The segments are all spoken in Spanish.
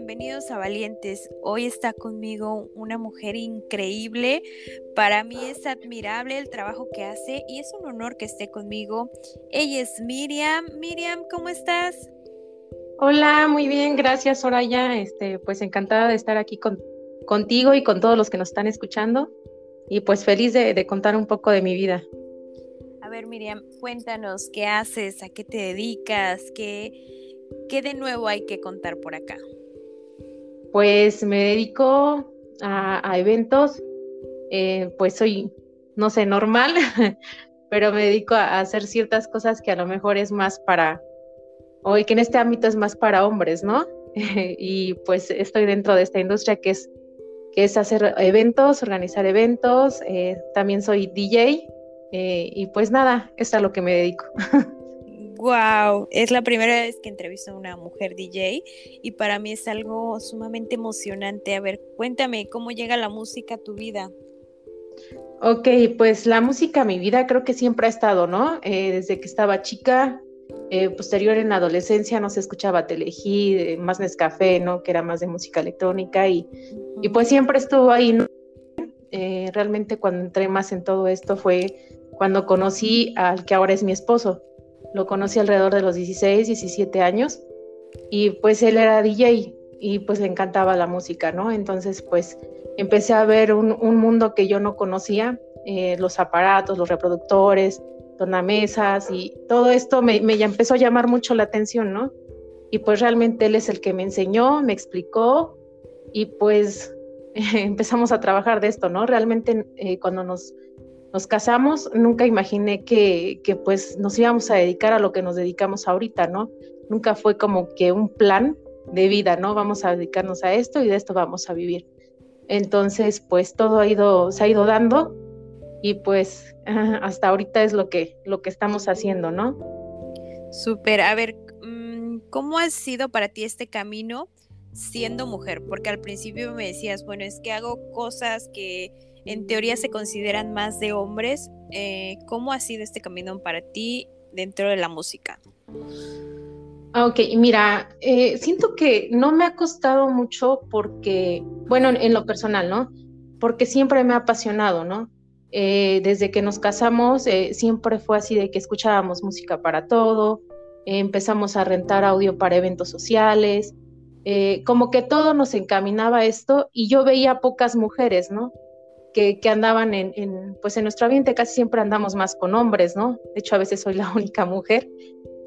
Bienvenidos a Valientes. Hoy está conmigo una mujer increíble. Para mí es admirable el trabajo que hace y es un honor que esté conmigo. Ella es Miriam. Miriam, ¿cómo estás? Hola, muy bien, gracias Soraya. Este, pues encantada de estar aquí con, contigo y con todos los que nos están escuchando y pues feliz de, de contar un poco de mi vida. A ver, Miriam, cuéntanos qué haces, a qué te dedicas, qué, qué de nuevo hay que contar por acá. Pues me dedico a, eventos, eh, pues soy, no sé, normal, pero me dedico a, hacer ciertas cosas que a lo mejor es más para, o que en este ámbito es más para hombres, ¿no? y pues estoy dentro de esta industria que es, que es hacer eventos, organizar eventos, eh, también soy DJ eh, y pues nada, es a lo que me dedico. Wow, es la primera vez que entrevisto a una mujer DJ y para mí es algo sumamente emocionante. A ver, cuéntame, ¿cómo llega la música a tu vida? Ok, pues la música a mi vida creo que siempre ha estado, ¿no? Eh, desde que estaba chica, eh, posterior en la adolescencia no se escuchaba Telehit, eh, más Nescafé, ¿no? Que era más de música electrónica y, y pues siempre estuvo ahí, ¿no? realmente cuando entré más en todo esto fue cuando conocí al que ahora es mi esposo. Lo conocí alrededor de los 16, 17 años y pues él era DJ y pues le encantaba la música, ¿no? Entonces pues empecé a ver un, mundo que yo no conocía, eh, los aparatos, los reproductores, tornamesas y todo esto me, me empezó a llamar mucho la atención, ¿no? Y pues realmente él es el que me enseñó, me explicó y pues empezamos a trabajar de esto, ¿no? Realmente eh, cuando nos nos casamos, nunca imaginé que, que, pues nos íbamos a dedicar a lo que nos dedicamos ahorita, ¿no? Nunca fue como que un plan de vida, ¿no? Vamos a dedicarnos a esto y de esto vamos a vivir. Entonces, pues todo ha ido, se ha ido dando y pues hasta ahorita es lo que, lo que estamos haciendo, ¿no? Súper, a ver, mm, ¿cómo ha sido para ti este camino siendo mujer? Porque al principio me decías, bueno, es que hago cosas que en teoría se consideran más de hombres. Eh, ¿Cómo ha sido este camino para ti dentro de la música? Ah, ok, mira, eh, siento que no me ha costado mucho porque, bueno, en, lo personal, ¿no? Porque siempre me ha apasionado, ¿no? Eh, desde que nos casamos, siempre fue así de que escuchábamos música para todo, empezamos a rentar audio para eventos sociales, como que todo nos encaminaba a esto y yo veía pocas mujeres, ¿no? Que, andaban en, pues en nuestro ambiente casi siempre andamos más con hombres, ¿no? De hecho, a veces soy la única mujer,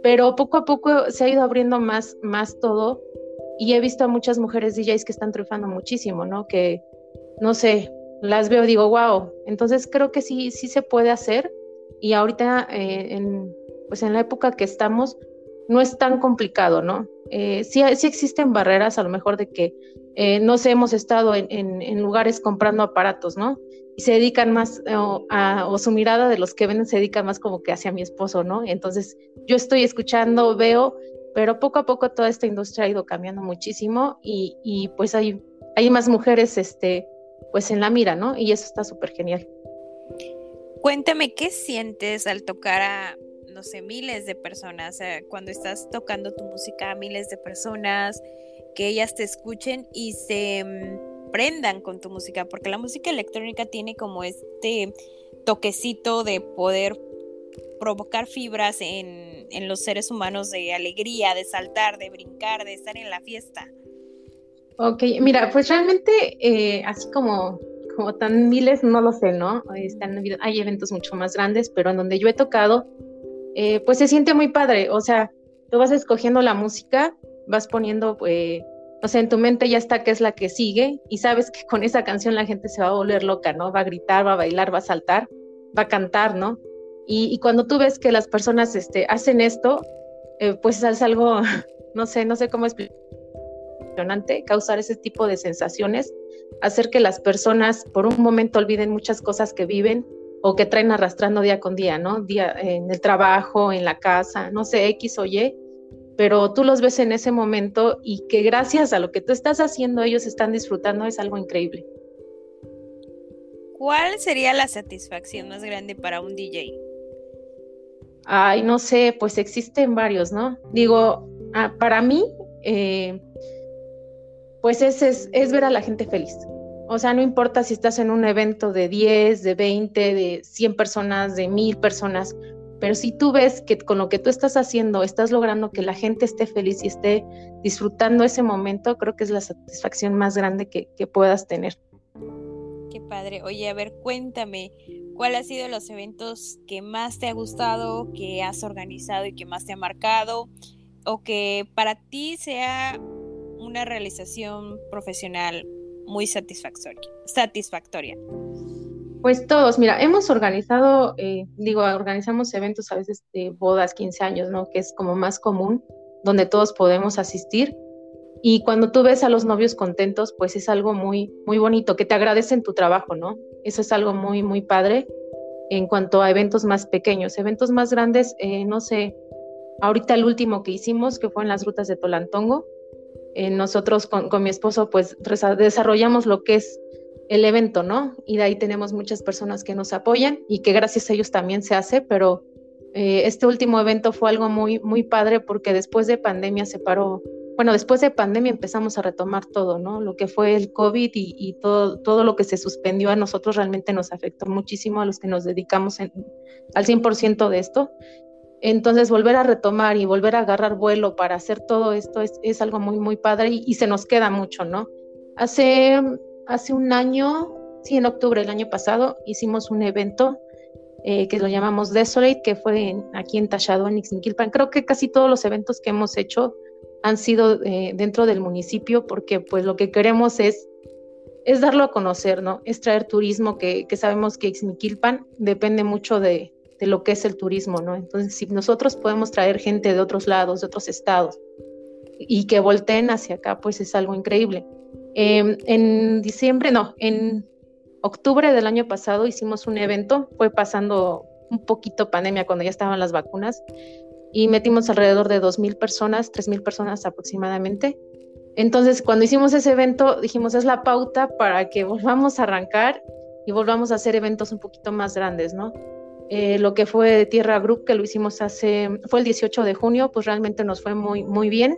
pero poco a poco se ha ido abriendo más, más todo y he visto a muchas mujeres DJs que están triunfando muchísimo, ¿no? Que, no sé, las veo, digo, wow, entonces creo que sí, sí se puede hacer y ahorita, eh, en, pues en la época que estamos, no es tan complicado, ¿no? Eh, sí, existen barreras a lo mejor de que eh, no sé, hemos estado en, lugares comprando aparatos, ¿no? Y se dedican más, o, su mirada de los que venden se dedica más como que hacia mi esposo, ¿no? Entonces, yo estoy escuchando, veo, pero poco a poco toda esta industria ha ido cambiando muchísimo y, pues hay, hay más mujeres, este, pues en la mira, ¿no? Y eso está súper genial. Cuéntame, ¿qué sientes al tocar a, no sé, miles de personas, cuando estás tocando tu música a miles de personas? que ellas te escuchen y se mm, prendan con tu música, porque la música electrónica tiene como este toquecito de poder provocar fibras en, en los seres humanos de alegría, de saltar, de brincar, de estar en la fiesta. Ok, mira, pues realmente eh, así como, como tan miles, no lo sé, ¿no? Están, hay eventos mucho más grandes, pero en donde yo he tocado, eh, pues se siente muy padre, o sea, tú vas escogiendo la música, vas poniendo, eh, o sea, en tu mente ya está qué es la que sigue y sabes que con esa canción la gente se va a volver loca, ¿no? Va a gritar, va a bailar, va a saltar, va a cantar, ¿no? Y, cuando tú ves que las personas este, hacen esto, eh, pues es algo, no sé, no sé cómo explicar, causar ese tipo de sensaciones, hacer que las personas por un momento olviden muchas cosas que viven o que traen arrastrando día con día, ¿no? Día en el trabajo, en la casa, no sé, X o Y, pero tú los ves en ese momento y que gracias a lo que tú estás haciendo ellos están disfrutando es algo increíble. ¿Cuál sería la satisfacción más grande para un DJ? Ay, no sé, pues existen varios, ¿no? Digo, ah, para mí, eh, pues es, es, es, ver a la gente feliz. O sea, no importa si estás en un evento de 10, de 20, de 100 personas, de 1000 personas, pero si tú ves que con lo que tú estás haciendo estás logrando que la gente esté feliz y esté disfrutando ese momento, creo que es la satisfacción más grande que, que puedas tener. Qué padre. Oye, a ver, cuéntame, ¿cuál ha sido los eventos que más te ha gustado, que has organizado y que más te ha marcado? O que para ti sea una realización profesional muy satisfactoria. satisfactoria. Pues todos, mira, hemos organizado, eh, digo, organizamos eventos a veces de bodas, 15 años, ¿no? Que es como más común, donde todos podemos asistir. Y cuando tú ves a los novios contentos, pues es algo muy, muy bonito, que te agradecen tu trabajo, ¿no? Eso es algo muy, muy padre en cuanto a eventos más pequeños. Eventos más grandes, eh, no sé, ahorita el último que hicimos, que fue en las rutas de Tolantongo, eh, nosotros con, mi esposo, pues desarrollamos lo que es el evento, ¿no? Y de ahí tenemos muchas personas que nos apoyan y que gracias a ellos también se hace, pero eh, este último evento fue algo muy, muy padre porque después de pandemia se paró, bueno, después de pandemia empezamos a retomar todo, ¿no? Lo que fue el COVID y, todo, todo lo que se suspendió a nosotros realmente nos afectó muchísimo a los que nos dedicamos al 100% de esto. Entonces, volver a retomar y volver a agarrar vuelo para hacer todo esto es, algo muy, muy padre y, se nos queda mucho, ¿no? Hace hace un año, sí, en octubre del año pasado, hicimos un evento eh, que lo llamamos Desolate, que fue aquí en Tachado, en Ixinquilpan. Creo que casi todos los eventos que hemos hecho han sido eh, dentro del municipio, porque pues lo que queremos es, es darlo a conocer, ¿no? Es traer turismo, que, que sabemos que Ixmiquilpan depende mucho de, de lo que es el turismo, ¿no? Entonces, si nosotros podemos traer gente de otros lados, de otros estados, y que volteen hacia acá, pues es algo increíble. Em, en diciembre, no, en octubre del año pasado hicimos un evento, fue pasando un poquito pandemia cuando ya estaban las vacunas y metimos alrededor de 2.000 personas, 3.000 personas aproximadamente. Entonces, cuando hicimos ese evento, dijimos, es la pauta para que volvamos a arrancar y volvamos a hacer eventos un poquito más grandes, ¿no? Eh, lo que fue Tierra Group, que lo hicimos hace, fue el 18 de junio, pues realmente nos fue muy, muy bien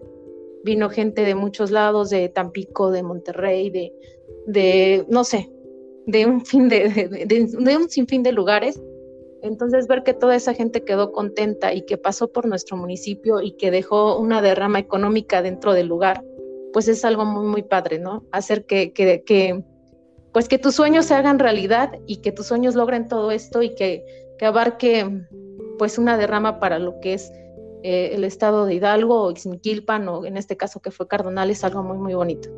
vino gente de muchos lados, de Tampico, de Monterrey, de, de no sé, de un fin de, de, un sinfín de lugares. Entonces ver que toda esa gente quedó contenta y que pasó por nuestro municipio y que dejó una derrama económica dentro del lugar, pues es algo muy, muy padre, ¿no? Hacer que, que, que pues que tus sueños se hagan realidad y que tus sueños logren todo esto y que, que abarque pues una derrama para lo que es eh, el estado de Hidalgo o Ixmiquilpan o en este caso que fue Cardonal es algo muy muy bonito.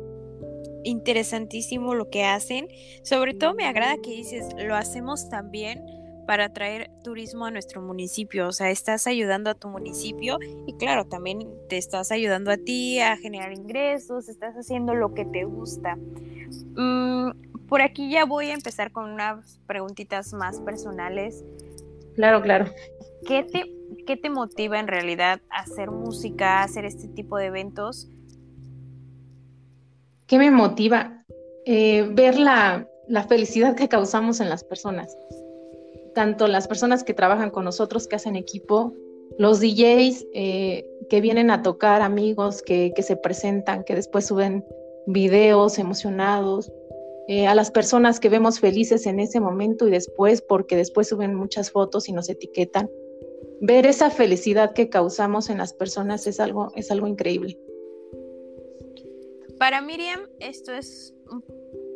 Interesantísimo lo que hacen. Sobre todo me agrada que dices, lo hacemos también para traer turismo a nuestro municipio. O sea, estás ayudando a tu municipio y claro, también te estás ayudando a ti a generar ingresos, estás haciendo lo que te gusta. Mm, por aquí ya voy a empezar con unas preguntitas más personales. Claro, claro. ¿Qué te ¿Qué te motiva en realidad a hacer música, a hacer este tipo de eventos? ¿Qué me motiva? Eh, ver la, felicidad que causamos en las personas. Tanto las personas que trabajan con nosotros, que hacen equipo, los DJs eh, que vienen a tocar, amigos que, se presentan, que después suben videos emocionados, eh, a las personas que vemos felices en ese momento y después, porque después suben muchas fotos y nos etiquetan ver esa felicidad que causamos en las personas es algo, es algo increíble. Para Miriam, esto es un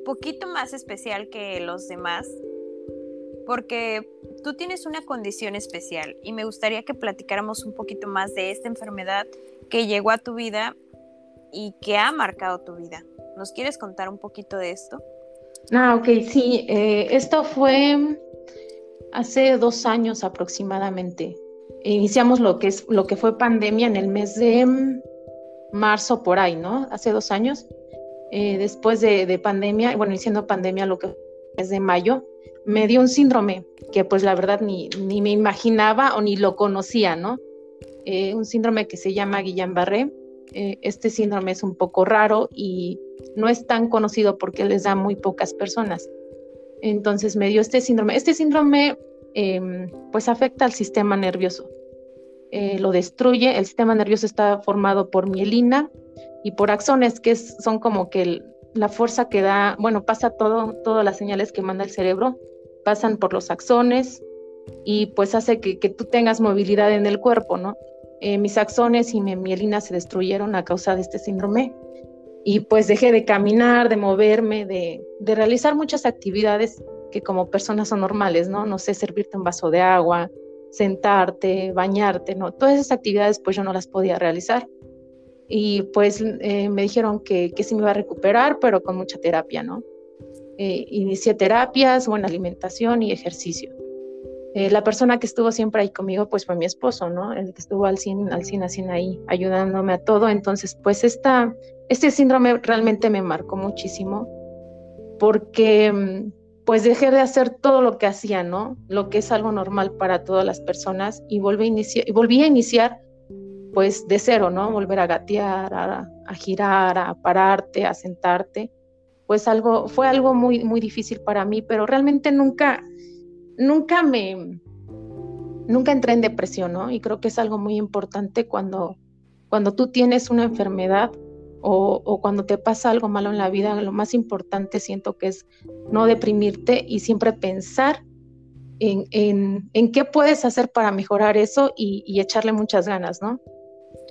poquito más especial que los demás, porque tú tienes una condición especial y me gustaría que platicáramos un poquito más de esta enfermedad que llegó a tu vida y que ha marcado tu vida. ¿Nos quieres contar un poquito de esto? Ah, ok, sí. Eh, esto fue hace dos años aproximadamente. Iniciamos lo que es lo que fue pandemia en el mes de marzo por ahí, ¿no? Hace dos años. Eh, después de, pandemia, bueno, iniciando pandemia, lo que es de mayo, me dio un síndrome que pues la verdad ni, ni me imaginaba o ni lo conocía, ¿no? Eh, un síndrome que se llama Guillain-Barré. Este síndrome es un poco raro y no es tan conocido porque les da muy pocas personas. Entonces me dio este síndrome. Este síndrome em, pues afecta al sistema nervioso. Eh, lo destruye. El sistema nervioso está formado por mielina y por axones, que son como que la fuerza que da, bueno, pasa todo, todas las señales que manda el cerebro, pasan por los axones y pues hace que, tú tengas movilidad en el cuerpo, ¿no? Eh, mis axones y mi mielina se destruyeron a causa de este síndrome y pues dejé de caminar, de moverme, de, de realizar muchas actividades que como personas son normales, ¿no? No sé, servirte un vaso de agua, sentarte, bañarte, ¿no? Todas esas actividades pues yo no las podía realizar. Y pues eh, me dijeron que, que sí me iba a recuperar, pero con mucha terapia, ¿no? Eh, inicié terapias, buena alimentación y ejercicio. Eh, la persona que estuvo siempre ahí conmigo, pues fue mi esposo, ¿no? El que estuvo al 100, al 100, al ahí, ayudándome a todo. Entonces, pues esta, este síndrome realmente me marcó muchísimo porque mm, pues dejé de hacer todo lo que hacía, ¿no? Lo que es algo normal para todas las personas y volví a iniciar, y volví a iniciar pues de cero, ¿no? Volver a gatear, a, a, girar, a pararte, a sentarte. Pues algo, fue algo muy, muy difícil para mí, pero realmente nunca, nunca me, nunca entré en depresión, ¿no? Y creo que es algo muy importante cuando, cuando tú tienes una enfermedad o, cuando te pasa algo malo en la vida, lo más importante siento que es no deprimirte y siempre pensar en, en, qué puedes hacer para mejorar eso y, echarle muchas ganas, ¿no?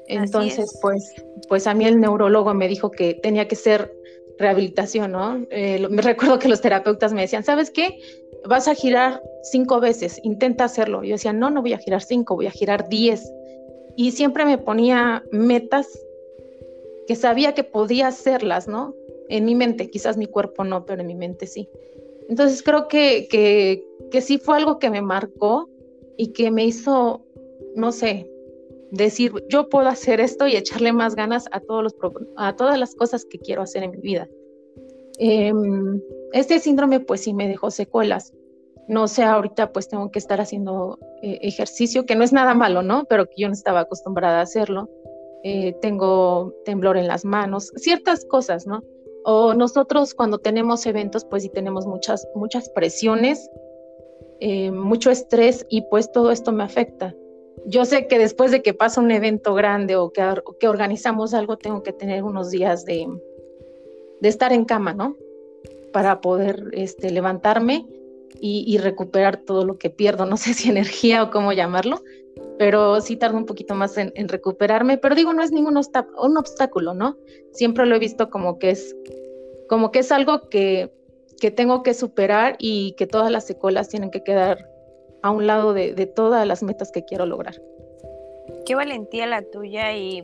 Entonces, pues, pues a mí el neurólogo me dijo que tenía que ser rehabilitación, ¿no? Eh, me recuerdo que los terapeutas me decían, ¿sabes qué? Vas a girar cinco veces, intenta hacerlo. Yo decía, no, no voy a girar cinco, voy a girar diez. Y siempre me ponía metas que sabía que podía hacerlas, ¿no? En mi mente, quizás mi cuerpo no, pero en mi mente sí. Entonces creo que, que, que sí fue algo que me marcó y que me hizo, no sé, decir, yo puedo hacer esto y echarle más ganas a, todos los, a todas las cosas que quiero hacer en mi vida. Em, este síndrome pues sí me dejó secuelas. No sé, ahorita pues tengo que estar haciendo eh, ejercicio, que no es nada malo, ¿no? Pero que yo no estaba acostumbrada a hacerlo. Eh, tengo temblor en las manos, ciertas cosas, ¿no? O nosotros cuando tenemos eventos pues sí tenemos muchas, muchas presiones, eh, mucho estrés y pues todo esto me afecta. Yo sé que después de que pasa un evento grande o que, que organizamos algo, tengo que tener unos días de, de estar en cama, ¿no? Para poder este, levantarme y, recuperar todo lo que pierdo, no sé si energía o cómo llamarlo, pero sí tardo un poquito más en, recuperarme, pero digo, no es ningún obstáculo, ¿no? Siempre lo he visto como que es, algo que, que tengo que superar y que todas las secuelas tienen que quedar a un lado de, de todas las metas que quiero lograr. Qué valentía la tuya y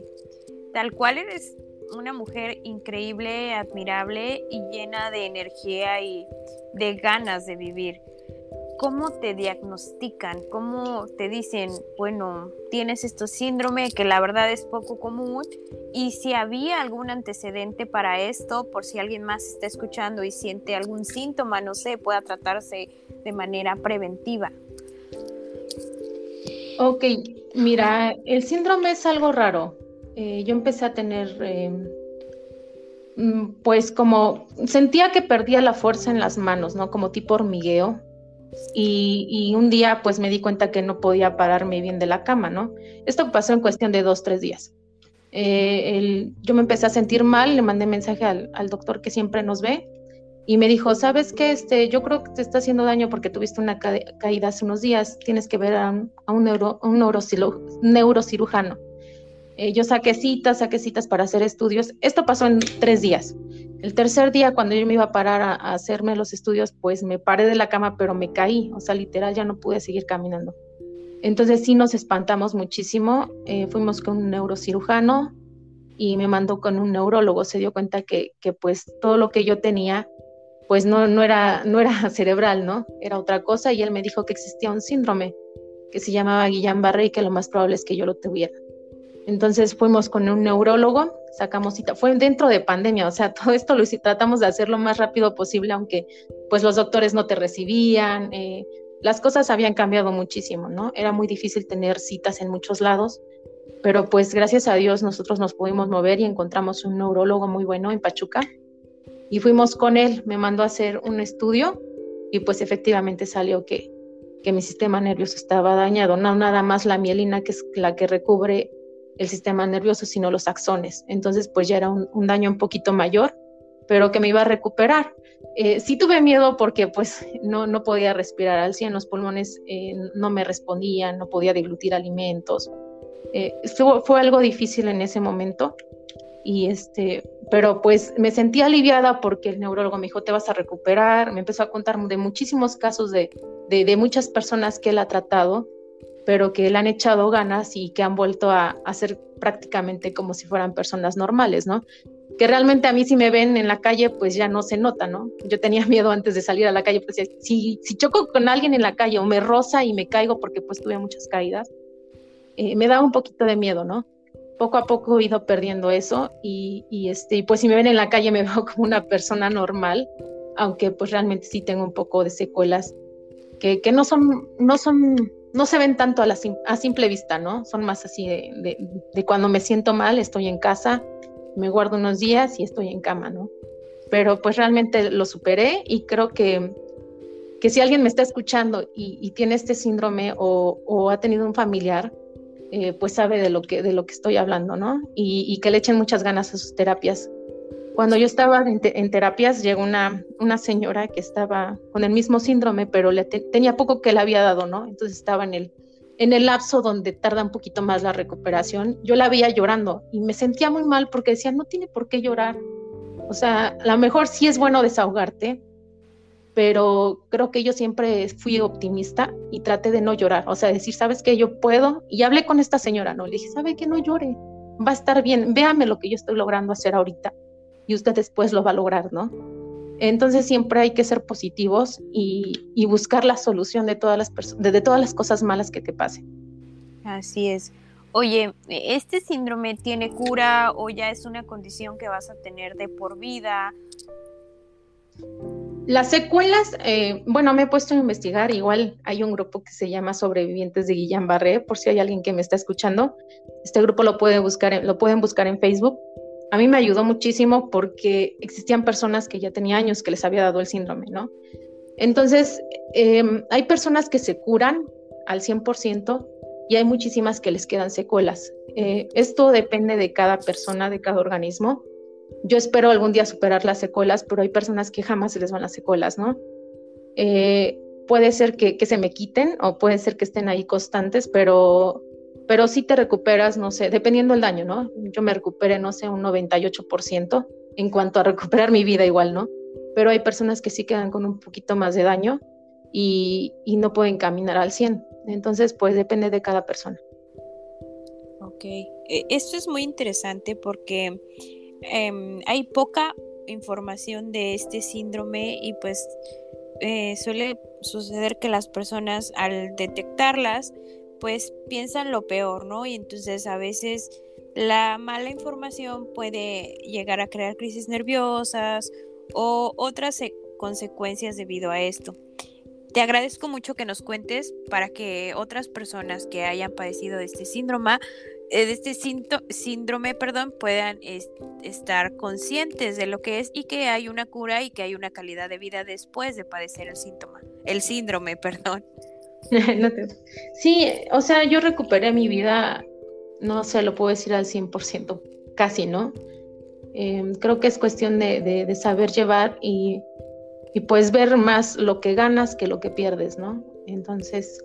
tal cual eres una mujer increíble, admirable y llena de energía y de ganas de vivir. ¿Cómo te diagnostican? ¿Cómo te dicen, bueno, tienes este síndrome que la verdad es poco común? Y si había algún antecedente para esto, por si alguien más está escuchando y siente algún síntoma, no sé, pueda tratarse de manera preventiva. Ok, mira, el síndrome es algo raro. Eh, yo empecé a tener, em, mm, pues como, sentía que perdía la fuerza en las manos, ¿no? Como tipo hormigueo. Y, un día pues me di cuenta que no podía pararme bien de la cama, ¿no? Esto pasó en cuestión de dos, tres días. Eh, yo me empecé a sentir mal, le mandé mensaje al, doctor que siempre nos ve y me dijo, ¿sabes qué? Este, yo creo que te está haciendo daño porque tuviste una caída hace unos días, tienes que ver a un neurocirujano. Eh, yo saqué citas, saqué citas para hacer estudios. Esto pasó en tres días. El tercer día, cuando yo me iba a parar a, hacerme los estudios, pues me paré de la cama, pero me caí, o sea, literal ya no pude seguir caminando. Entonces sí nos espantamos muchísimo. Eh, fuimos con un neurocirujano y me mandó con un neurólogo. Se dio cuenta que, pues todo lo que yo tenía, pues no, no, era, no era cerebral, ¿no? Era otra cosa y él me dijo que existía un síndrome que se llamaba Guillain-Barré y que lo más probable es que yo lo tuviera. Entonces fuimos con un neurólogo, sacamos cita, fue dentro de pandemia, o sea, todo esto lo tratamos de hacer lo más rápido posible, aunque pues los doctores no te recibían, eh, las cosas habían cambiado muchísimo, ¿no? Era muy difícil tener citas en muchos lados, pero pues gracias a Dios nosotros nos pudimos mover y encontramos un neurólogo muy bueno en Pachuca y fuimos con él, me mandó a hacer un estudio y pues efectivamente salió que, que mi sistema nervioso estaba dañado, no nada más la mielina que es la que recubre el sistema nervioso, sino los axones. Entonces, pues ya era un, daño un poquito mayor, pero que me iba a recuperar. Eh, sí tuve miedo porque pues no, no podía respirar al 100, los pulmones eh, no me respondían, no podía deglutir alimentos. Eh, fue, algo difícil en ese momento, y este, pero pues me sentí aliviada porque el neurólogo me dijo, te vas a recuperar, me empezó a contar de muchísimos casos de, de muchas personas que él ha tratado pero que le han echado ganas y que han vuelto a, hacer ser prácticamente como si fueran personas normales, ¿no? Que realmente a mí si me ven en la calle, pues ya no se nota, ¿no? Yo tenía miedo antes de salir a la calle, pues si, si choco con alguien en la calle o me roza y me caigo porque pues tuve muchas caídas, eh, me da un poquito de miedo, ¿no? Poco a poco he ido perdiendo eso y, y, este, pues si me ven en la calle me veo como una persona normal, aunque pues realmente sí tengo un poco de secuelas que, que no son, no son no se ven tanto a, simple vista, ¿no? Son más así de, cuando me siento mal, estoy en casa, me guardo unos días y estoy en cama, ¿no? Pero pues realmente lo superé y creo que, que si alguien me está escuchando y, tiene este síndrome o, ha tenido un familiar, eh, pues sabe de lo, que, de lo que estoy hablando, ¿no? Y que le echen muchas ganas a sus terapias cuando yo estaba en, terapias, llegó una, una señora que estaba con el mismo síndrome, pero le tenía poco que le había dado, ¿no? Entonces estaba en el, en el lapso donde tarda un poquito más la recuperación. Yo la veía llorando y me sentía muy mal porque decía, no tiene por qué llorar. O sea, a lo mejor sí es bueno desahogarte, pero creo que yo siempre fui optimista y traté de no llorar. O sea, decir, ¿sabes qué? Yo puedo. Y hablé con esta señora, ¿no? Le dije, ¿sabe qué? No llore. Va a estar bien. Véame lo que yo estoy logrando hacer ahorita y usted después lo va a lograr, ¿no? Entonces siempre hay que ser positivos y, buscar la solución de todas las de, todas las cosas malas que te pasen. Así es. Oye, ¿este síndrome tiene cura o ya es una condición que vas a tener de por vida? Las secuelas, eh, bueno, me he puesto a investigar, igual hay un grupo que se llama Sobrevivientes de Guillain-Barré, por si hay alguien que me está escuchando, este grupo lo, puede buscar, lo pueden buscar en Facebook a mí me ayudó muchísimo porque existían personas que ya tenía años que les había dado el síndrome, ¿no? Entonces, em, hay personas que se curan al 100% y hay muchísimas que les quedan secuelas. Eh, esto depende de cada persona, de cada organismo. Yo espero algún día superar las secuelas, pero hay personas que jamás se les van las secuelas, ¿no? Eh, puede ser que, que, se me quiten o puede ser que estén ahí constantes, pero pero sí te recuperas, no sé, dependiendo del daño, ¿no? Yo me recuperé, no sé, un 98% en cuanto a recuperar mi vida igual, ¿no? Pero hay personas que sí quedan con un poquito más de daño y, no pueden caminar al 100. Entonces, pues depende de cada persona. Ok, e, esto es muy interesante porque em, hay poca información de este síndrome y pues eh, suele suceder que las personas al detectarlas pues piensan lo peor, ¿no? Y entonces a veces la mala información puede llegar a crear crisis nerviosas o otras consecuencias debido a esto. Te agradezco mucho que nos cuentes para que otras personas que hayan padecido de este síndrome, eh, de este síndrome, perdón, puedan estar conscientes de lo que es y que hay una cura y que hay una calidad de vida después de padecer el síntoma, el síndrome, perdón. Sí, o sea, yo recuperé mi vida, no sé, lo puedo decir al 100%, casi, ¿no? Em, creo que es cuestión de, saber llevar y, y, pues ver más lo que ganas que lo que pierdes, ¿no? Entonces,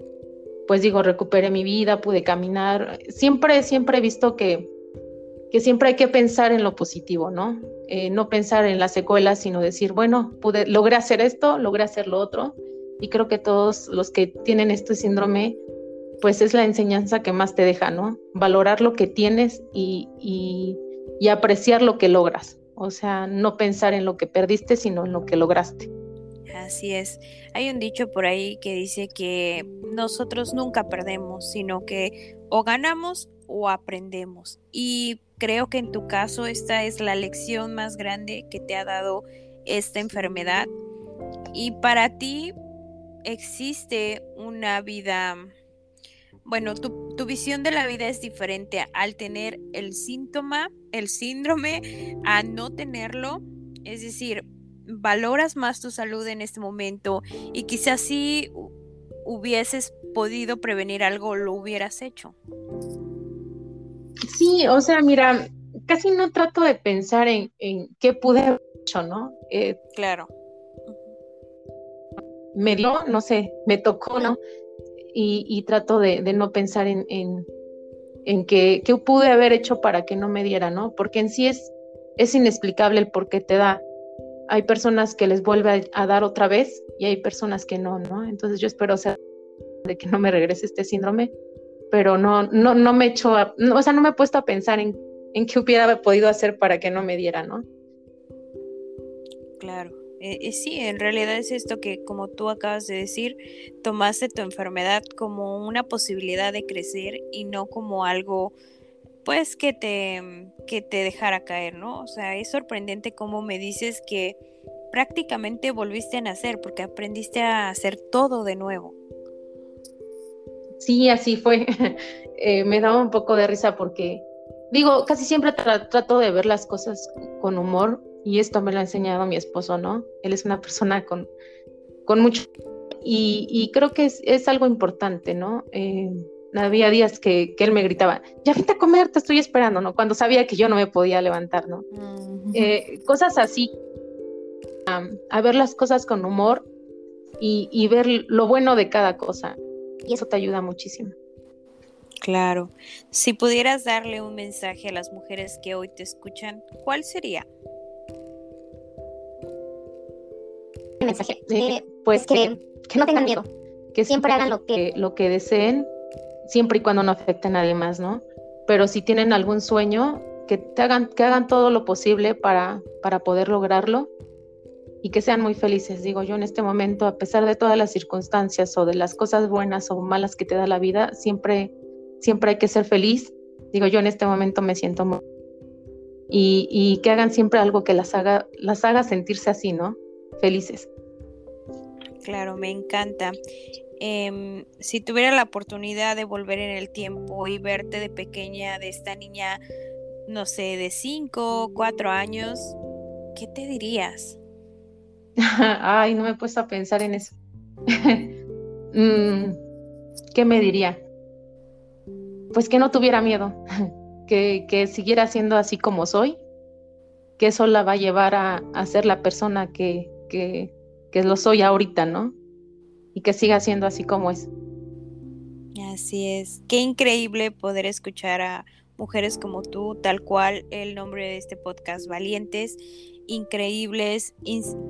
pues digo, recuperé mi vida, pude caminar. Siempre, siempre he visto que, que siempre hay que pensar en lo positivo, ¿no? Eh, no pensar en las secuelas, sino decir, bueno, pude, logré hacer esto, logré hacer lo otro. Y creo que todos los que tienen este síndrome, pues es la enseñanza que más te deja, ¿no? Valorar lo que tienes y, y apreciar lo que logras. O sea, no pensar en lo que perdiste, sino en lo que lograste. Así es. Hay un dicho por ahí que dice que nosotros nunca perdemos, sino que o ganamos o aprendemos. Y creo que en tu caso esta es la lección más grande que te ha dado esta enfermedad. Y para ti existe una vida, bueno, tu, tu, visión de la vida es diferente al tener el síntoma, el síndrome, a no tenerlo. Es decir, valoras más tu salud en este momento y quizás si hubieses podido prevenir algo, lo hubieras hecho. Sí, o sea, mira, casi no trato de pensar en, qué pude haber hecho, ¿no? Eh, claro. Me dio, no sé, me tocó, ¿no? Y, trato de, no pensar en, en, qué, pude haber hecho para que no me diera, ¿no? Porque en sí es, es inexplicable el por qué te da. Hay personas que les vuelve a, dar otra vez y hay personas que no, ¿no? Entonces yo espero, sea, de que no me regrese este síndrome, pero no, no, no me echo, a, o sea, no me he puesto a pensar en, en qué hubiera podido hacer para que no me diera, ¿no? Claro. Eh, eh, sí, en realidad es esto que, como tú acabas de decir, tomaste tu enfermedad como una posibilidad de crecer y no como algo, pues, que te, que te dejara caer, ¿no? O sea, es sorprendente cómo me dices que prácticamente volviste a nacer porque aprendiste a hacer todo de nuevo. Sí, así fue. Eh, me daba un poco de risa porque, digo, casi siempre trato de ver las cosas con humor y esto me lo ha enseñado mi esposo, ¿no? Él es una persona con, con mucho... Y, creo que es, algo importante, ¿no? Eh, había días que, él me gritaba, ya vete a comer, te estoy esperando, ¿no? Cuando sabía que yo no me podía levantar, ¿no? Eh, cosas así, a ver las cosas con humor y, y ver lo bueno de cada cosa y eso te ayuda muchísimo. Claro. Si pudieras darle un mensaje a las mujeres que hoy te escuchan, ¿cuál sería? Mensaje, pues que, que, no tengan miedo, que siempre hagan lo que, lo que deseen, siempre y cuando no afecte a nadie más, ¿no? Pero si tienen algún sueño, que, te hagan, que hagan todo lo posible para, para poder lograrlo y que sean muy felices. Digo yo en este momento, a pesar de todas las circunstancias o de las cosas buenas o malas que te da la vida, siempre, siempre hay que ser feliz. Digo yo en este momento me siento muy... Y, y que hagan siempre algo que las haga, las haga sentirse así, ¿no? Felices. Claro, me encanta. Em, si tuviera la oportunidad de volver en el tiempo y verte de pequeña, de esta niña, no sé, de 5, 4 años, ¿qué te dirías? Ay, no me he puesto a pensar en eso. Mm, ¿Qué me diría? Pues que no tuviera miedo, que, que, siguiera siendo así como soy, que eso la va a llevar a, ser la persona que, que, que lo soy ahorita, ¿no? Y que siga siendo así como es. Así es. Qué increíble poder escuchar a mujeres como tú, tal cual el nombre de este podcast, Valientes, increíbles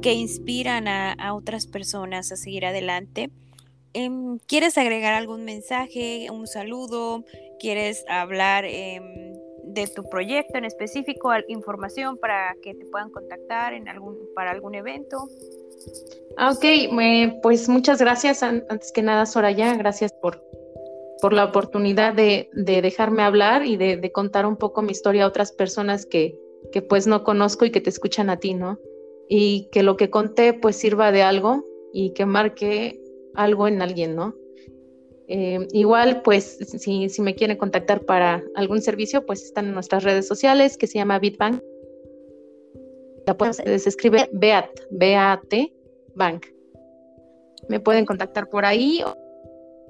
que inspiran a, otras personas a seguir adelante. Em, ¿Quieres agregar algún mensaje, un saludo? ¿Quieres hablar em, de tu proyecto en específico, información para que te puedan contactar en algún, para algún evento? Ah, ok, pues muchas gracias. Antes que nada, Soraya, gracias por, por la oportunidad de, dejarme hablar y de, de, contar un poco mi historia a otras personas que, que pues no conozco y que te escuchan a ti, ¿no? Y que lo que conté pues sirva de algo y que marque algo en alguien, ¿no? Eh, igual, pues, si, si, me quieren contactar para algún servicio, pues están en nuestras redes sociales, que se llama Bitbank. La pueden, se escribe Beat, B-A-T, Bank. Me pueden contactar por ahí.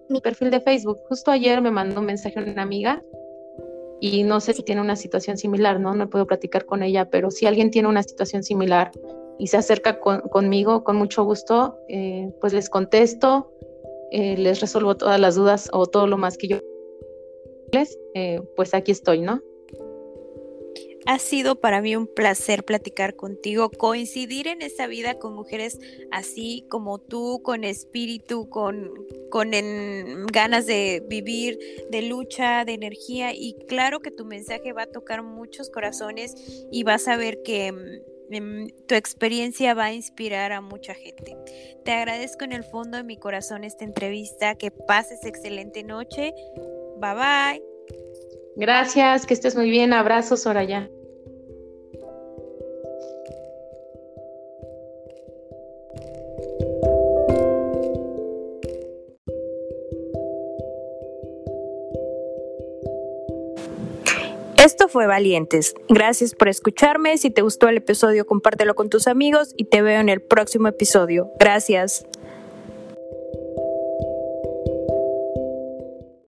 Mi perfil de Facebook. Justo ayer me mandó un mensaje una amiga y no sé si tiene una situación similar, ¿no? No puedo platicar con ella, pero si alguien tiene una situación similar y se acerca conmigo, con mucho gusto, eh, pues les contesto, eh, les resuelvo todas las dudas o todo lo más que yo les, eh, pues aquí estoy, ¿no? Ha sido para mí un placer platicar contigo, coincidir en esta vida con mujeres así como tú, con espíritu, con, con ganas de vivir, de lucha, de energía. Y claro que tu mensaje va a tocar muchos corazones y vas a ver que em, tu experiencia va a inspirar a mucha gente. Te agradezco en el fondo de mi corazón esta entrevista. Que pases excelente noche. Bye bye. Gracias, que estés muy bien. Abrazos, Soraya. Esto fue Valientes. Gracias por escucharme. Si te gustó el episodio, compártelo con tus amigos y te veo en el próximo episodio. Gracias.